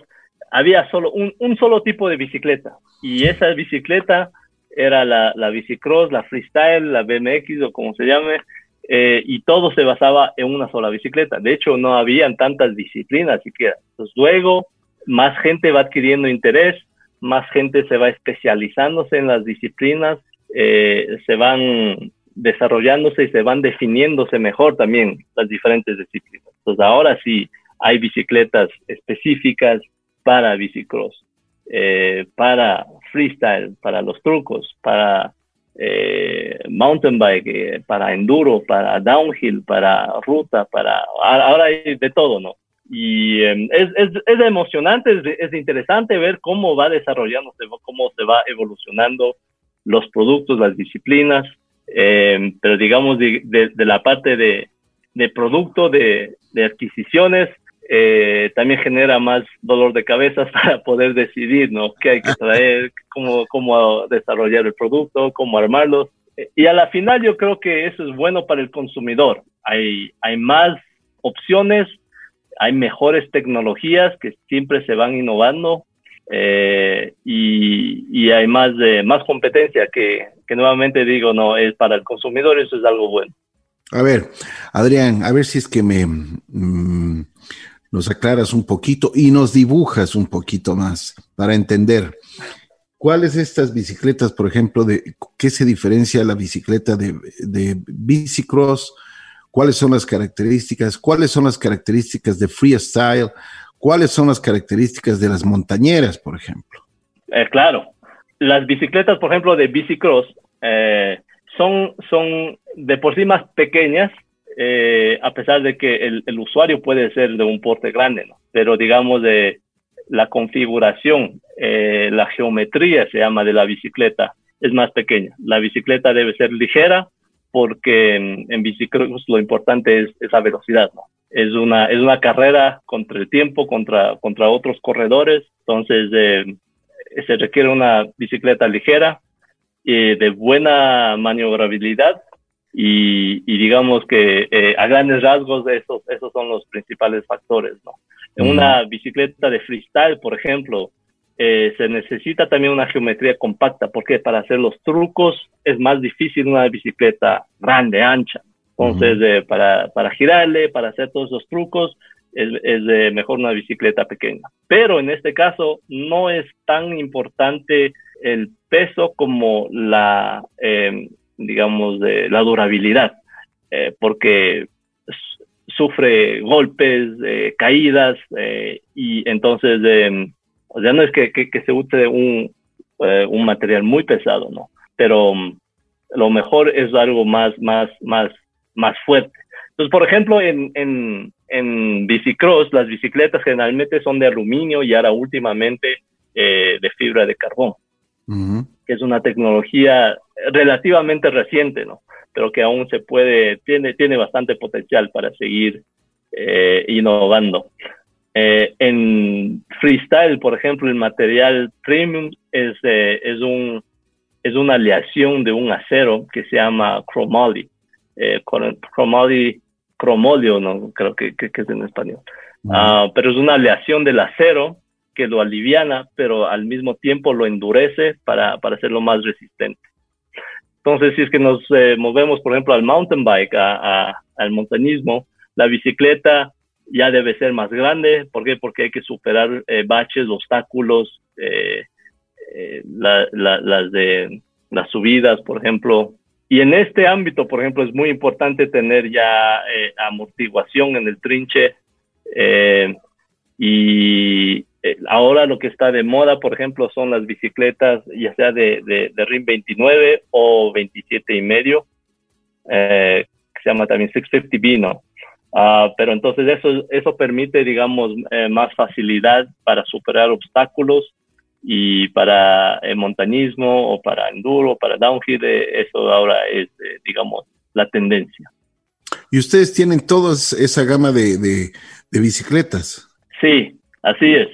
había solo un, un solo tipo de bicicleta y esa bicicleta era la, la bicicross, la freestyle, la BMX o como se llame, eh, y todo se basaba en una sola bicicleta. De hecho, no habían tantas disciplinas siquiera. Entonces, luego, más gente va adquiriendo interés más gente se va especializándose en las disciplinas, eh, se van desarrollándose y se van definiéndose mejor también las diferentes disciplinas. Entonces ahora sí hay bicicletas específicas para bicicross, eh, para freestyle, para los trucos, para eh, mountain bike, para enduro, para downhill, para ruta, para ahora hay de todo, ¿no? Y em, es, es, es, emocionante, es, es, interesante ver cómo va desarrollándose, cómo se va evolucionando los productos, las disciplinas, em, pero digamos de, de, la parte de, de producto, de, adquisiciones, eh, también genera más dolor de cabeza para poder decidir, ¿no? ¿Qué hay que traer? ¿Cómo, cómo desarrollar el producto? ¿Cómo armarlos? Y a la final yo creo que eso es bueno para el consumidor. Hay, hay más opciones, hay mejores tecnologías que siempre se van innovando eh, y, hay más, de, más competencia que, nuevamente digo, no, es para el consumidor, eso es algo bueno. A ver, Adrián, a ver si es que me mm, nos aclaras un poquito y nos dibujas un poquito más para entender. ¿Cuáles estas bicicletas, por ejemplo, de qué se diferencia la bicicleta de, de bicicross cuáles son las características, cuáles son las características de freestyle, cuáles son las características de las montañeras, por ejemplo. Eh, claro, las bicicletas, por ejemplo, de bicicross, eh, son, son de por sí más pequeñas, eh, a pesar de que el, el, usuario puede ser de un porte grande, ¿no? Pero digamos de la configuración, eh, la geometría se llama de la bicicleta, es más pequeña. La bicicleta debe ser ligera porque en, en bicicross lo importante es esa velocidad, ¿no? Es una, es una carrera contra el tiempo, contra, contra otros corredores, entonces eh, se requiere una bicicleta ligera, y de buena maniobrabilidad y, y digamos que eh, a grandes rasgos esos, esos son los principales factores, ¿no? En una bicicleta de freestyle, por ejemplo, eh, se necesita también una geometría compacta, porque para hacer los trucos es más difícil una bicicleta grande, ancha. Entonces, eh, para, para girarle, para hacer todos los trucos, es, es mejor una bicicleta pequeña. Pero en este caso no es tan importante el peso como la, eh, digamos, de la durabilidad, eh, porque sufre golpes, eh, caídas, y entonces, o sea, no es que, que, que se use un, un, material muy pesado, ¿no? Pero um, lo mejor es algo más, más, más, más fuerte. Entonces, por ejemplo, en, en, en bicicross, las bicicletas generalmente son de aluminio y ahora últimamente de fibra de carbón que es una tecnología relativamente reciente, ¿no? Pero que aún se puede, tiene, tiene bastante potencial para seguir eh, innovando. Eh, en freestyle, por ejemplo, el material premium es, eh, es, un, es una aleación de un acero que se llama chromoly. Eh, chromoly, cromolio, no creo que, que, es en español. Uh, pero es una aleación del acero que lo aliviana, pero al mismo tiempo lo endurece para, para hacerlo más resistente. Entonces, si es que nos eh, movemos, por ejemplo, al mountain bike, a, al montañismo, la bicicleta ya debe ser más grande. ¿Por qué? Porque hay que superar eh, baches, obstáculos, eh, las de las subidas, por ejemplo. Y en este ámbito, por ejemplo, es muy importante tener ya amortiguación en el trinche y, eh, ahora lo que está de moda, por ejemplo, son las bicicletas, ya sea de, de, de RIM 29 o 27 y medio, eh, que se llama también 650B, ¿no? Uh, pero entonces eso, eso permite, digamos, eh, más facilidad para superar obstáculos y para el montañismo o para enduro, para downhill, eh, eso ahora es, eh, digamos, la tendencia. ¿Y ustedes tienen toda esa gama de, de, de bicicletas? Sí, así es.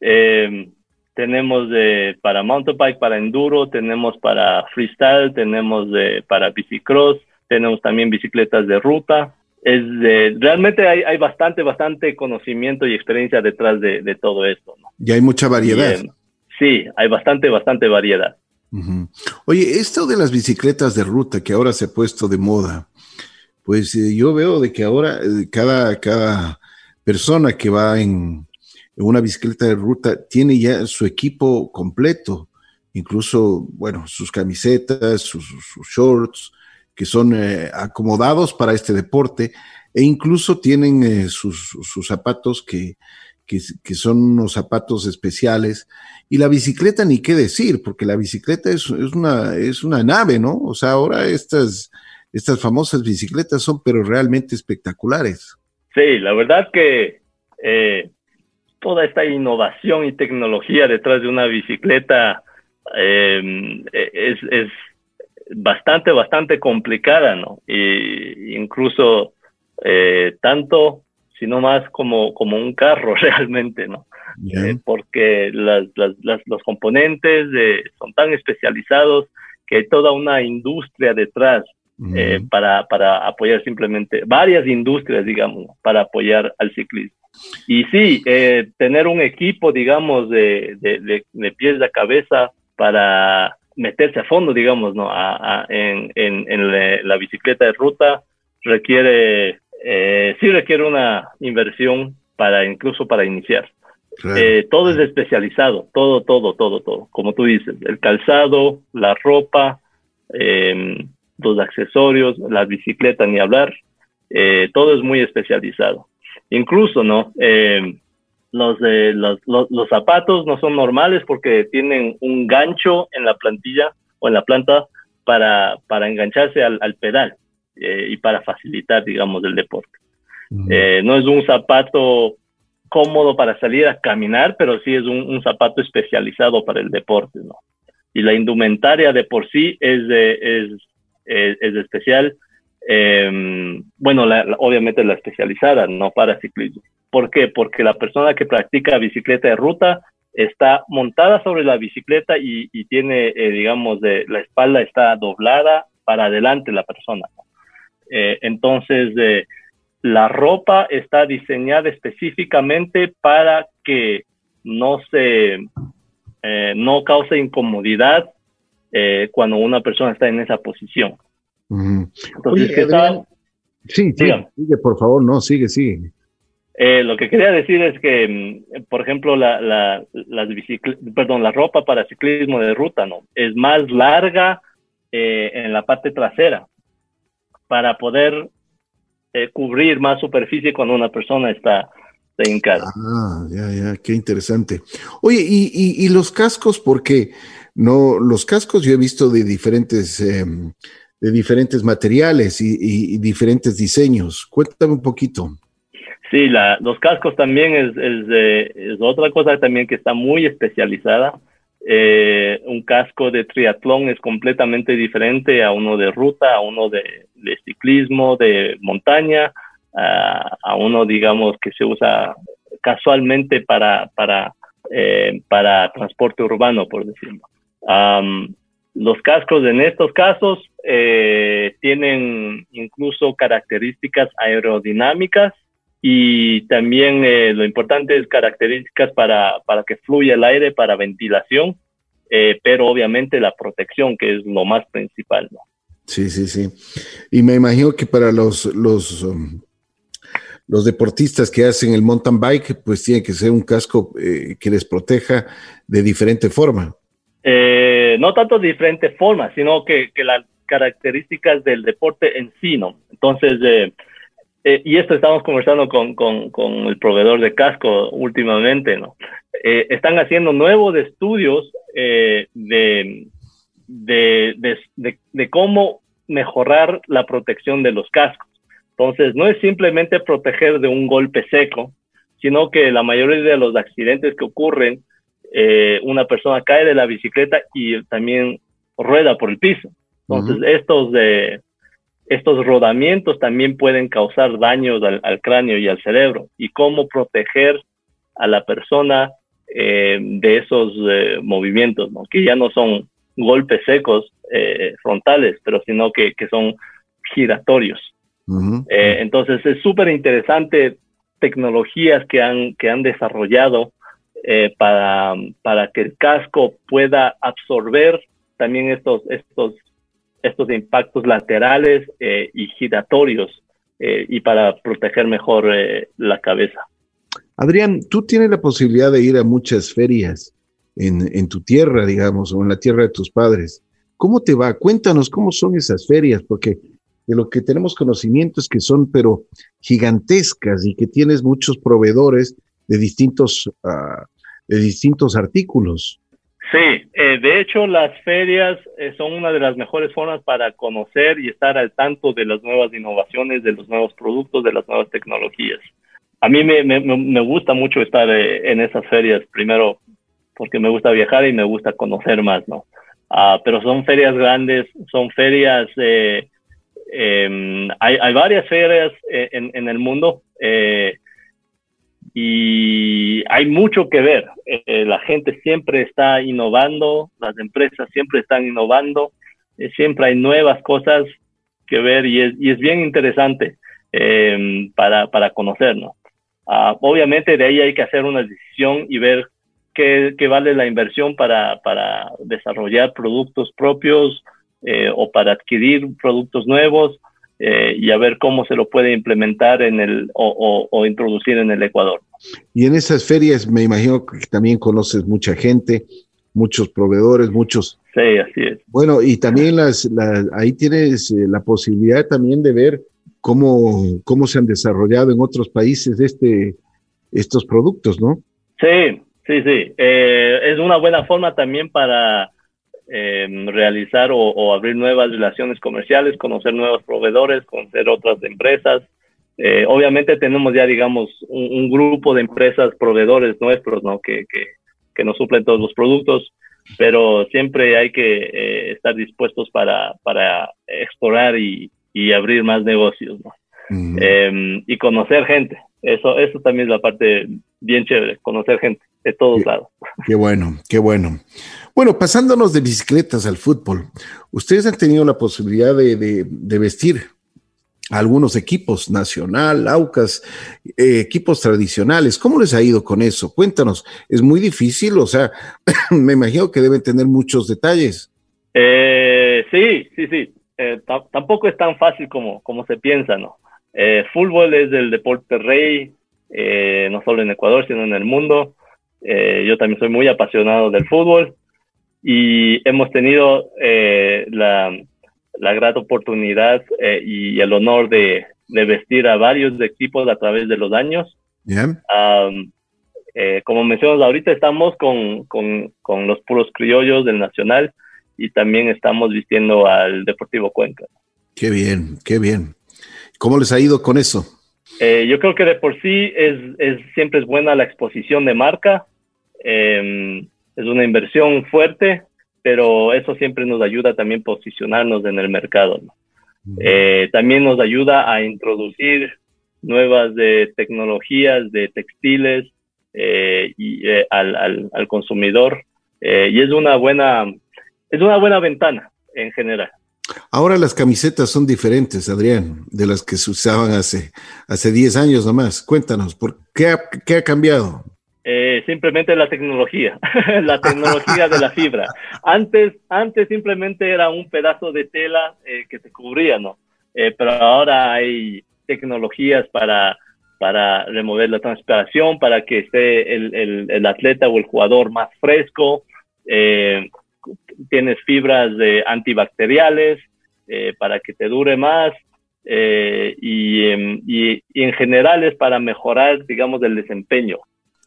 Eh, tenemos de, para mountain bike, para enduro, tenemos para freestyle, tenemos de, para bicicross, tenemos también bicicletas de ruta. Es de, realmente hay, hay bastante, bastante conocimiento y experiencia detrás de, de todo esto. ¿no? Y hay mucha variedad. Y, eh, sí, hay bastante, bastante variedad. Uh -huh. Oye, esto de las bicicletas de ruta que ahora se ha puesto de moda, pues eh, yo veo de que ahora eh, cada, cada persona que va en, una bicicleta de ruta tiene ya su equipo completo, incluso, bueno, sus camisetas, sus, sus shorts, que son eh, acomodados para este deporte, e incluso tienen eh, sus, zapatos que, que, son unos zapatos especiales. Y la bicicleta, ni qué decir, porque la bicicleta es, una, es una nave, ¿no? O sea, ahora estas, estas famosas bicicletas son, pero realmente espectaculares. Sí, la verdad que eh, toda esta innovación y tecnología detrás de una bicicleta eh, es, bastante, bastante complicada, ¿no? Y incluso eh, tanto, sino más como, como un carro realmente, ¿no? Yeah. Eh, porque las, las, las, los componentes son tan especializados que hay toda una industria detrás eh, para, para apoyar simplemente varias industrias, digamos, para apoyar al ciclismo. Y sí, eh, tener un equipo, digamos, de, de, de, de, pies de cabeza para meterse a fondo, digamos, ¿no? A, a, en, en, en la, bicicleta de ruta requiere, eh, sí requiere una inversión para incluso para iniciar. Claro. Eh, todo es especializado, todo, todo, todo, todo. Como tú dices, el calzado, la ropa, eh, los accesorios, la bicicleta, ni hablar. todo es muy especializado. Incluso, ¿no? Los, los, los, zapatos no son normales porque tienen un gancho en la plantilla o en la planta para, para engancharse al, pedal y para facilitar, digamos, el deporte. no es un zapato cómodo para salir a caminar, pero sí es un, zapato especializado para el deporte, ¿no? Y la indumentaria de por sí es, es, es, especial. Em, bueno, obviamente la especializada, no para ciclismo. ¿Por qué? Porque la persona que practica bicicleta de ruta está montada sobre la bicicleta y, tiene, eh, digamos, de, la espalda está doblada para adelante la persona. Eh, entonces, eh, la ropa está diseñada específicamente para que no se no cause incomodidad eh, cuando una persona está en esa posición. Entonces, sí, sigue, por favor, no, sigue, sigue. Eh, lo que quería decir es que, mm, por ejemplo, la, la, perdón, la ropa para ciclismo de ruta, ¿no? Es más larga en la parte trasera para poder eh, cubrir más superficie cuando una persona está, hincada. Ah, ya, ya, qué interesante. Oye, y, los cascos, porque no, los cascos yo he visto de diferentes, em, de diferentes materiales y, diferentes diseños. Cuéntame un poquito. Sí, la, los cascos también es, es, otra cosa también que está muy especializada. Eh, un casco de triatlón es completamente diferente a uno de ruta, a uno de, ciclismo, de montaña, a, uno, digamos, que se usa casualmente para, para, eh, para transporte urbano, por decirlo. los cascos en estos casos eh, tienen incluso características aerodinámicas y también eh, lo importante es características para, para que fluya el aire, para ventilación, eh, pero obviamente la protección, que es lo más principal. ¿no? Sí, sí, sí. Y me imagino que para los, los, um, los deportistas que hacen el mountain bike, pues tiene que ser un casco eh, que les proteja de diferente forma. no tanto de diferente forma, sino que, que las características del deporte en sí, ¿no? Entonces, eh, y esto estamos conversando con, con, con, el proveedor de casco últimamente, ¿no? Eh, están haciendo nuevos estudios eh, de, de, de, de, cómo mejorar la protección de los cascos. Entonces, no es simplemente proteger de un golpe seco, sino que la mayoría de los accidentes que ocurren, una persona cae de la bicicleta y también rueda por el piso. Entonces, estos de estos rodamientos también pueden causar daños al, cráneo y al cerebro y cómo proteger a la persona eh, de esos eh, movimientos, ¿no? que ya no son golpes secos eh, frontales, pero sino que, que son giratorios. entonces es súper interesante tecnologías que han, que han desarrollado para, para que el casco pueda absorber también estos, estos estos impactos laterales eh, y giratorios eh, y para proteger mejor eh, la cabeza. Adrián, tú tienes la posibilidad de ir a muchas ferias en, en, tu tierra, digamos, o en la tierra de tus padres. ¿Cómo te va? Cuéntanos cómo son esas ferias, porque de lo que tenemos conocimiento es que son, pero gigantescas y que tienes muchos proveedores de distintos, uh, de distintos artículos. Sí, eh, de hecho las ferias eh, son una de las mejores formas para conocer y estar al tanto de las nuevas innovaciones, de los nuevos productos, de las nuevas tecnologías. A mí me, gusta mucho estar eh, en esas ferias, primero porque me gusta viajar y me gusta conocer más, ¿no? Ah, pero son ferias grandes, son ferias, em, hay, hay, varias ferias en, en el mundo y hay mucho que ver. Eh, la gente siempre está innovando, las empresas siempre están innovando, eh, siempre hay nuevas cosas que ver y es, y es bien interesante em, para, para conocernos. Ah, obviamente de ahí hay que hacer una decisión y ver qué, vale la inversión para, para desarrollar productos propios eh, o para adquirir productos nuevos y a ver cómo se lo puede implementar en el o, introducir en el Ecuador. Y en esas ferias me imagino que también conoces mucha gente, muchos proveedores, muchos. Sí, así es. Bueno, y también las, ahí tienes eh, la posibilidad también de ver cómo, cómo se han desarrollado en otros países este, estos productos, ¿no? Sí, sí, sí. Eh, es una buena forma también para em, realizar o, abrir nuevas relaciones comerciales, conocer nuevos proveedores, conocer otras empresas. Eh, obviamente tenemos ya, digamos, un, grupo de empresas proveedores nuestros, ¿no? Que, que, que, nos suplen todos los productos, pero siempre hay que eh, estar dispuestos para, para explorar y, y abrir más negocios, ¿no? Em, y conocer gente. Eso, eso también es la parte bien chévere, conocer gente de todos lados. Qué bueno, qué bueno. Bueno, pasándonos de bicicletas al fútbol, ustedes han tenido la posibilidad de, de, vestir algunos equipos, Nacional, Aucas, eh, equipos tradicionales. ¿Cómo les ha ido con eso? Cuéntanos, ¿es muy difícil? O sea, me imagino que deben tener muchos detalles. Eh, sí, sí, sí. Eh, tampoco es tan fácil como, como se piensa, ¿no? Eh, fútbol es el deporte rey, no solo en Ecuador, sino en el mundo. Yo también soy muy apasionado del fútbol y hemos tenido la, la grata oportunidad y el honor de, de, vestir a varios equipos a través de los años. como mencionas ahorita, estamos con, con, con, los puros criollos del Nacional y también estamos vistiendo al Deportivo Cuenca. Qué bien, qué bien. ¿Cómo les ha ido con eso? Eh, yo creo que de por sí es, es, siempre es buena la exposición de marca. Eh, es una inversión fuerte, pero eso siempre nos ayuda también a posicionarnos en el mercado. Eh, también nos ayuda a introducir nuevas de tecnologías de textiles y, al, al, al, consumidor y es una buena es una buena ventana en general. Ahora las camisetas son diferentes, Adrián, de las que se usaban hace, hace 10 años nomás. Cuéntanos, ¿por qué, ha, qué ha cambiado? Eh, simplemente la tecnología, la tecnología de la fibra. Antes, antes simplemente era un pedazo de tela eh, que se cubría, ¿no? Eh, pero ahora hay tecnologías para, para remover la transpiración, para que esté el, el, atleta o el jugador más fresco. Eh, tienes fibras de antibacteriales eh, para que te dure más eh, em, y, y, en general es para mejorar, digamos, el desempeño.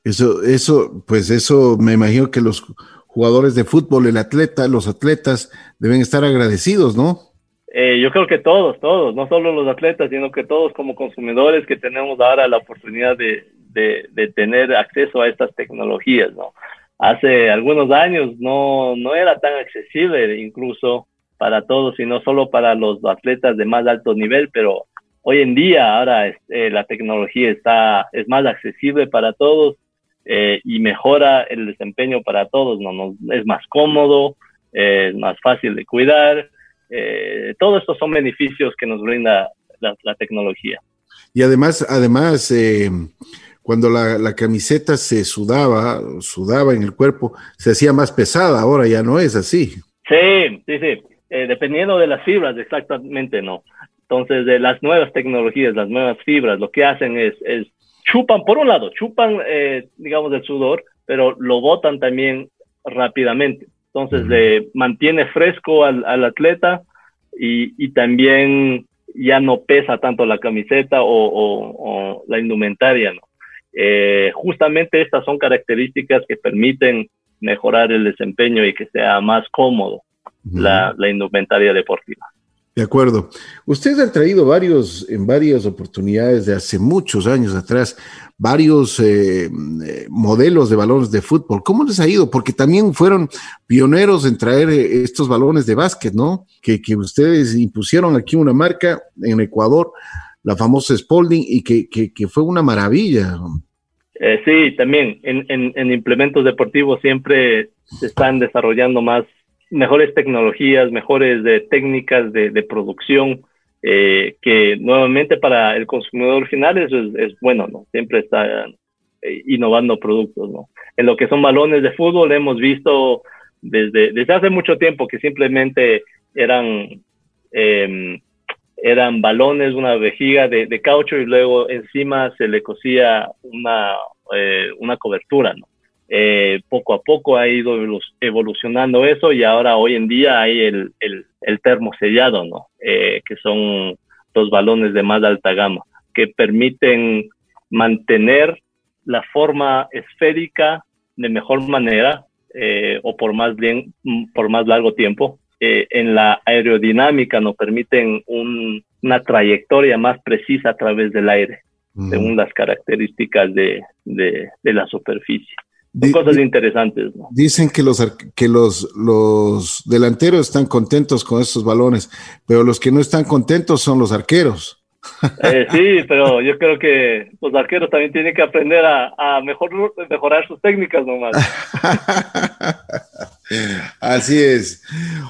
Eso, eso, pues eso me imagino que los jugadores de fútbol, el atleta, los atletas deben estar agradecidos, ¿no? Eh, yo creo que todos, todos, no solo los atletas, sino que todos como consumidores que tenemos ahora la oportunidad de, de, tener acceso a estas tecnologías, ¿no? hace algunos años no, no era tan accesible incluso para todos, sino solo para los atletas de más alto nivel, pero hoy en día ahora eh, la tecnología está, es más accesible para todos eh, y mejora el desempeño para todos, ¿no? es más cómodo, eh, es más fácil de cuidar, todos estos son beneficios que nos brinda la, la tecnología. Y además, además, cuando la, camiseta se sudaba, sudaba en el cuerpo, se hacía más pesada, ahora ya no es así. Sí, sí, sí, eh, dependiendo de las fibras, exactamente no. Entonces, de las nuevas tecnologías, las nuevas fibras, lo que hacen es, es chupan, por un lado, chupan, eh, digamos, el sudor, pero lo botan también rápidamente. Entonces, le mantiene fresco al, al atleta y, y, también ya no pesa tanto la camiseta o, o, o la indumentaria, ¿no? Eh, justamente estas son características que permiten mejorar el desempeño y que sea más cómodo la, indumentaria deportiva. De acuerdo. Ustedes han traído varios, en varias oportunidades de hace muchos años atrás, varios eh, modelos de balones de fútbol. ¿Cómo les ha ido? Porque también fueron pioneros en traer eh, estos balones de básquet, ¿no? Que, que ustedes impusieron aquí una marca en Ecuador la famosa Spalding, y que, que, fue una maravilla. Eh, sí, también en, en, implementos deportivos siempre se están desarrollando más, mejores tecnologías, mejores de técnicas de, de producción, eh, que nuevamente para el consumidor final es, es, bueno, ¿no? Siempre está eh, innovando productos, ¿no? En lo que son balones de fútbol hemos visto desde, desde hace mucho tiempo que simplemente eran eh, eran balones, una vejiga de, de, caucho y luego encima se le cosía una, eh, una cobertura, ¿no? Eh, poco a poco ha ido evolucionando eso y ahora hoy en día hay el, el, el termosellado, ¿no? Eh, que son los balones de más alta gama, que permiten mantener la forma esférica de mejor manera eh, o por más bien por más largo tiempo. Eh, en la aerodinámica nos permiten una trayectoria más precisa a través del aire, según las características de, de, la superficie. Son cosas interesantes. Dicen que los que los, los delanteros están contentos con estos balones, pero los que no están contentos son los arqueros. Eh, sí, pero yo creo que los arqueros también tienen que aprender a, mejor, mejorar sus técnicas nomás. Así es.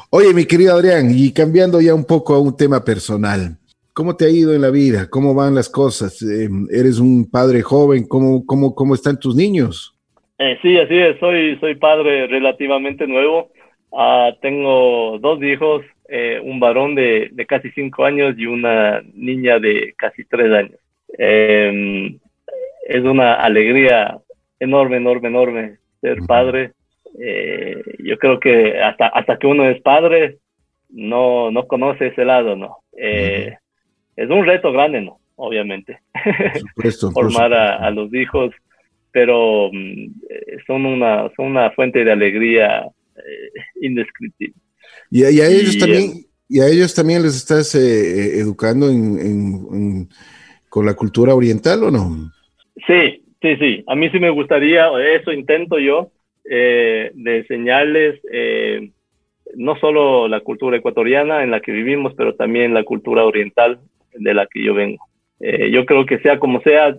Oye, mi querido Adrián, y cambiando ya un poco a un tema personal, ¿cómo te ha ido en la vida? ¿Cómo van las cosas? Eh, ¿Eres un padre joven? ¿Cómo, cómo, cómo están tus niños? Eh, sí, así es. Soy, soy padre relativamente nuevo. Ah, tengo dos hijos, eh, un varón de, de, casi cinco años y una niña de casi tres años. Em, es una alegría enorme, enorme, enorme ser padre. Eh, yo creo que hasta, hasta que uno es padre, no, no conoce ese lado, ¿no? Eh, es un reto grande, ¿no? Obviamente. Formar a, los hijos, pero mm, son, una, son una fuente de alegría indescriptible. Y, a ellos también, y a ellos también les estás eh, eh, educando en, con la cultura oriental o no? Sí, sí, sí. A mí sí me gustaría, eso intento yo, eh, de enseñarles no solo la cultura ecuatoriana en la que vivimos, pero también la cultura oriental de la que yo vengo. yo creo que sea como sea,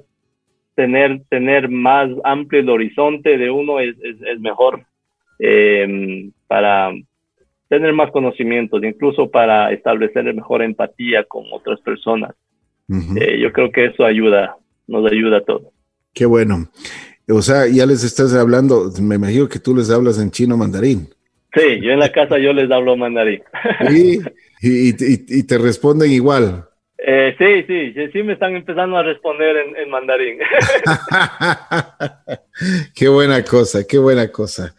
tener, tener más amplio el horizonte de uno es, es mejor para, tener más conocimientos, incluso para establecer mejor empatía con otras personas. Eh, yo creo que eso ayuda, nos ayuda a todos. Qué bueno. O sea, ya les estás hablando, me imagino que tú les hablas en chino mandarín. Sí, yo en la casa yo les hablo mandarín. ¿Y, y, te responden igual? Eh, sí, sí, sí, me están empezando a responder en, en mandarín. qué buena cosa, qué buena cosa.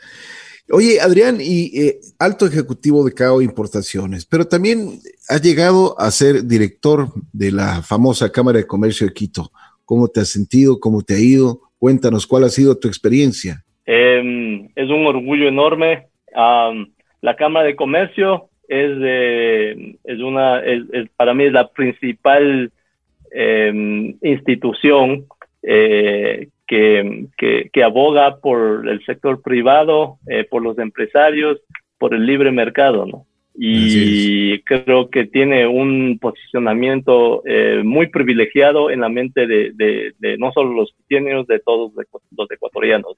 Oye, Adrián, y eh, alto ejecutivo de CAO Importaciones, pero también has llegado a ser director de la famosa Cámara de Comercio de Quito. ¿Cómo te has sentido? ¿Cómo te ha ido? Cuéntanos, ¿cuál ha sido tu experiencia? Em, es un orgullo enorme. la Cámara de Comercio es, es una, para mí es la principal em, institución eh, que, que, aboga por el sector privado, eh, por los empresarios, por el libre mercado, ¿no? Y creo que tiene un posicionamiento eh, muy privilegiado en la mente de, de, no solo los quiteños, de todos los ecuatorianos.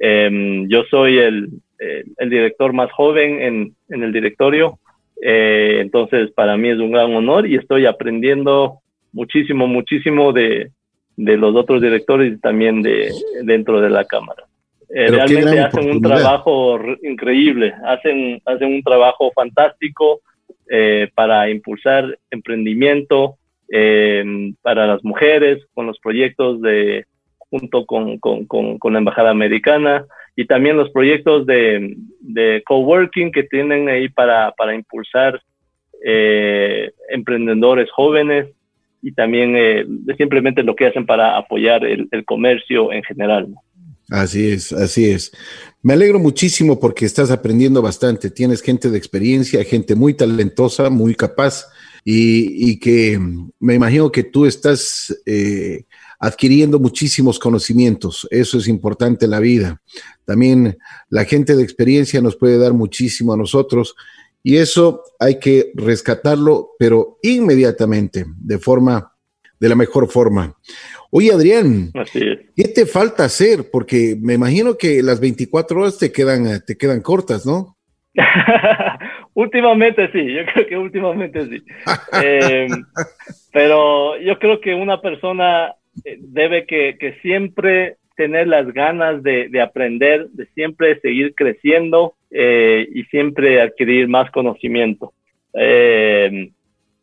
Em, yo soy el, el, director más joven en, en el directorio, eh, entonces para mí es un gran honor y estoy aprendiendo muchísimo, muchísimo de, de los otros directores y también de dentro de la Cámara. Eh, realmente hacen un trabajo increíble, hacen, hacen un trabajo fantástico eh, para impulsar emprendimiento eh, para las mujeres con los proyectos de junto con, con, con, la Embajada Americana y también los proyectos de, de coworking que tienen ahí para, para impulsar emprendedores jóvenes y también eh, simplemente lo que hacen para apoyar el, comercio en general. Así es, así es. Me alegro muchísimo porque estás aprendiendo bastante. Tienes gente de experiencia, gente muy talentosa, muy capaz y, que me imagino que tú estás eh, adquiriendo muchísimos conocimientos. Eso es importante en la vida. También la gente de experiencia nos puede dar muchísimo a nosotros y eso hay que rescatarlo, pero inmediatamente, de forma, de la mejor forma. Oye, Adrián, ¿qué te falta hacer? Porque me imagino que las 24 horas te quedan, te quedan cortas, ¿no? últimamente sí, yo creo que últimamente sí. Em, pero yo creo que una persona eh, debe que, que siempre tener las ganas de, de aprender, de siempre seguir creciendo eh, y siempre adquirir más conocimiento. Eh,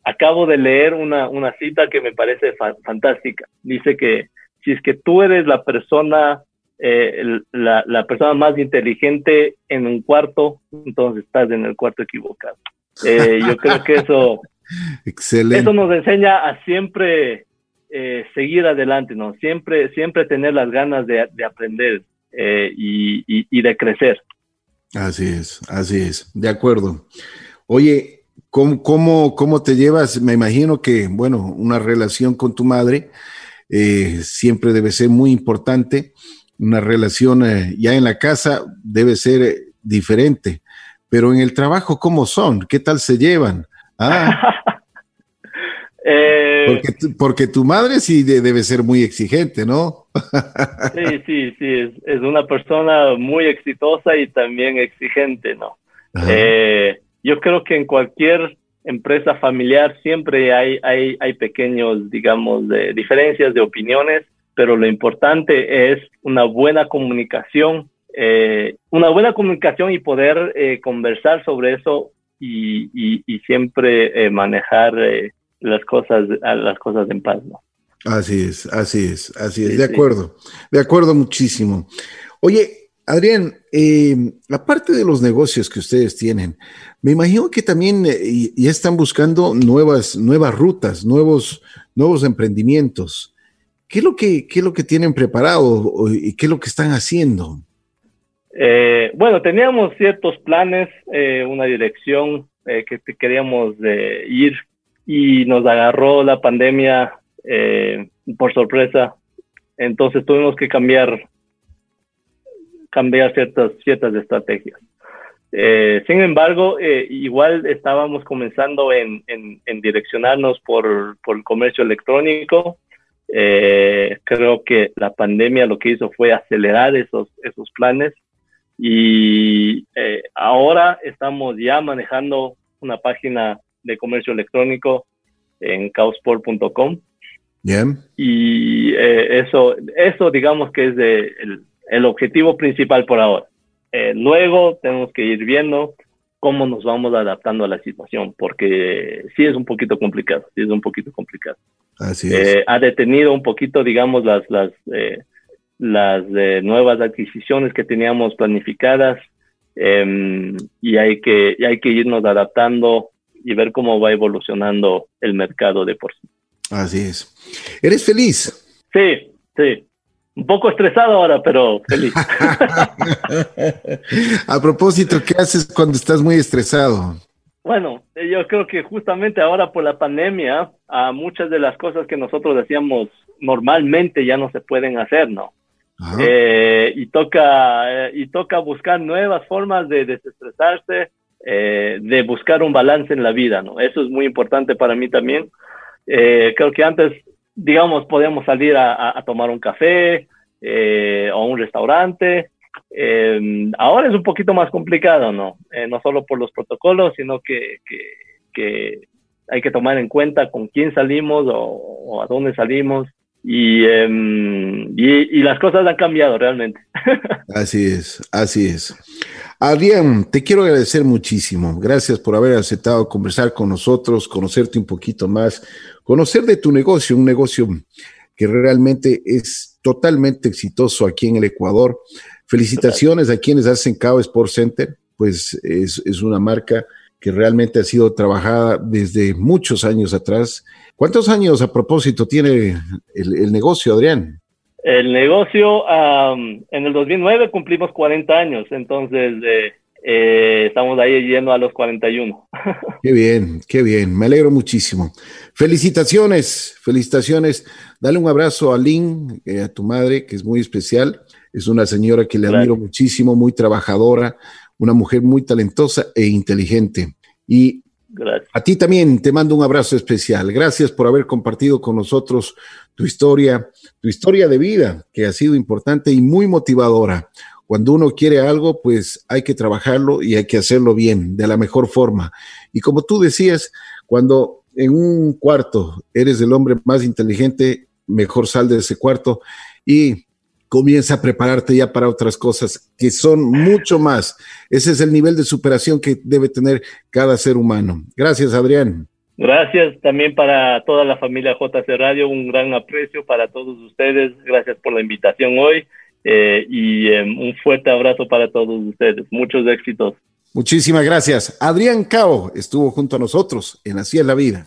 acabo de leer una, una, cita que me parece fantástica. Dice que si es que tú eres la persona, eh, la, la, persona más inteligente en un cuarto, entonces estás en el cuarto equivocado. yo creo que eso, Excelente. Eso nos enseña a siempre eh, seguir adelante, ¿no? Siempre, siempre tener las ganas de, aprender eh, y, de crecer. Así es, así es, de acuerdo. Oye, ¿cómo, cómo, cómo te llevas? Me imagino que, bueno, una relación con tu madre eh, siempre debe ser muy importante. Una relación ya en la casa debe ser diferente, pero en el trabajo, ¿cómo son? ¿Qué tal se llevan? Ah. Eh, porque, tu, madre sí debe ser muy exigente, ¿no? sí, sí, sí, es, una persona muy exitosa y también exigente, ¿no? Eh, yo creo que en cualquier empresa familiar siempre hay, hay, hay pequeños, digamos, de diferencias de opiniones, pero lo importante es una buena comunicación, eh, una buena comunicación y poder conversar sobre eso y, y siempre manejar las cosas, las cosas en paz, ¿no? Así es, así es, así es, de acuerdo, de acuerdo muchísimo. Oye, Adrián, eh, aparte de los negocios que ustedes tienen, me imagino que también eh, ya están buscando nuevas, nuevas rutas, nuevos, nuevos emprendimientos. ¿Qué es lo que, qué es lo que tienen preparado y qué es lo que están haciendo? Eh, bueno, teníamos ciertos planes, una dirección que queríamos ir y nos agarró la pandemia eh, por sorpresa. Entonces tuvimos que cambiar, cambiar ciertas, ciertas estrategias. Eh, sin embargo, eh, igual estábamos comenzando en, en, direccionarnos por, por, el comercio electrónico. creo que la pandemia lo que hizo fue acelerar esos, esos planes y ahora estamos ya manejando una página de comercio electrónico en caosport.com. Bien. Y eh, eso, eso digamos que es de, el, objetivo principal por ahora. Eh, luego tenemos que ir viendo cómo nos vamos adaptando a la situación, porque sí es un poquito complicado, sí es un poquito complicado. Así es. Eh, ha detenido un poquito, digamos, las, las, las nuevas adquisiciones que teníamos planificadas em, y, hay que, y hay que irnos adaptando y ver cómo va evolucionando el mercado de por sí. Así es. ¿Eres feliz? Sí, sí. Un poco estresado ahora, pero feliz. A propósito, ¿qué haces cuando estás muy estresado? Bueno, yo creo que justamente ahora por la pandemia, a muchas de las cosas que nosotros hacíamos normalmente ya no se pueden hacer, ¿no? Eh, y toca eh, y toca buscar nuevas formas de desestresarse, eh, de buscar un balance en la vida, ¿no? Eso es muy importante para mí también. Eh, creo que antes, digamos, podíamos salir a, tomar un café eh, o un restaurante. ahora es un poquito más complicado, ¿no? no solo por los protocolos, sino que, que, hay que tomar en cuenta con quién salimos o, a dónde salimos. Y, y, y, las cosas han cambiado realmente. Así es, así es. Adrián, te quiero agradecer muchísimo. Gracias por haber aceptado conversar con nosotros, conocerte un poquito más, conocer de tu negocio, un negocio que realmente es totalmente exitoso aquí en el Ecuador. Felicitaciones a quienes hacen Cao Sport Center, pues es, una marca que realmente ha sido trabajada desde muchos años atrás. ¿Cuántos años a propósito tiene el negocio, Adrián? El negocio, en el 2009 cumplimos 40 años, entonces eh, eh, estamos ahí yendo a los 41. Qué bien, qué bien, me alegro muchísimo. Felicitaciones, felicitaciones. Dale un abrazo a Lynn, eh, a tu madre, que es muy especial. Es una señora que le admiro muchísimo, muy trabajadora, una mujer muy talentosa e inteligente. Y a ti también te mando un abrazo especial. Gracias por haber compartido con nosotros tu historia, tu historia de vida, que ha sido importante y muy motivadora. Cuando uno quiere algo, pues hay que trabajarlo y hay que hacerlo bien, de la mejor forma. Y como tú decías, cuando en un cuarto eres el hombre más inteligente, mejor sal de ese cuarto y comienza a prepararte ya para otras cosas que son mucho más. Ese es el nivel de superación que debe tener cada ser humano. Gracias, Adrián. Gracias también para toda la familia JC Radio, un gran aprecio para todos ustedes. Gracias por la invitación hoy eh, y em, un fuerte abrazo para todos ustedes. Muchos éxitos. Muchísimas gracias. Adrián Cao estuvo junto a nosotros en Así es la vida.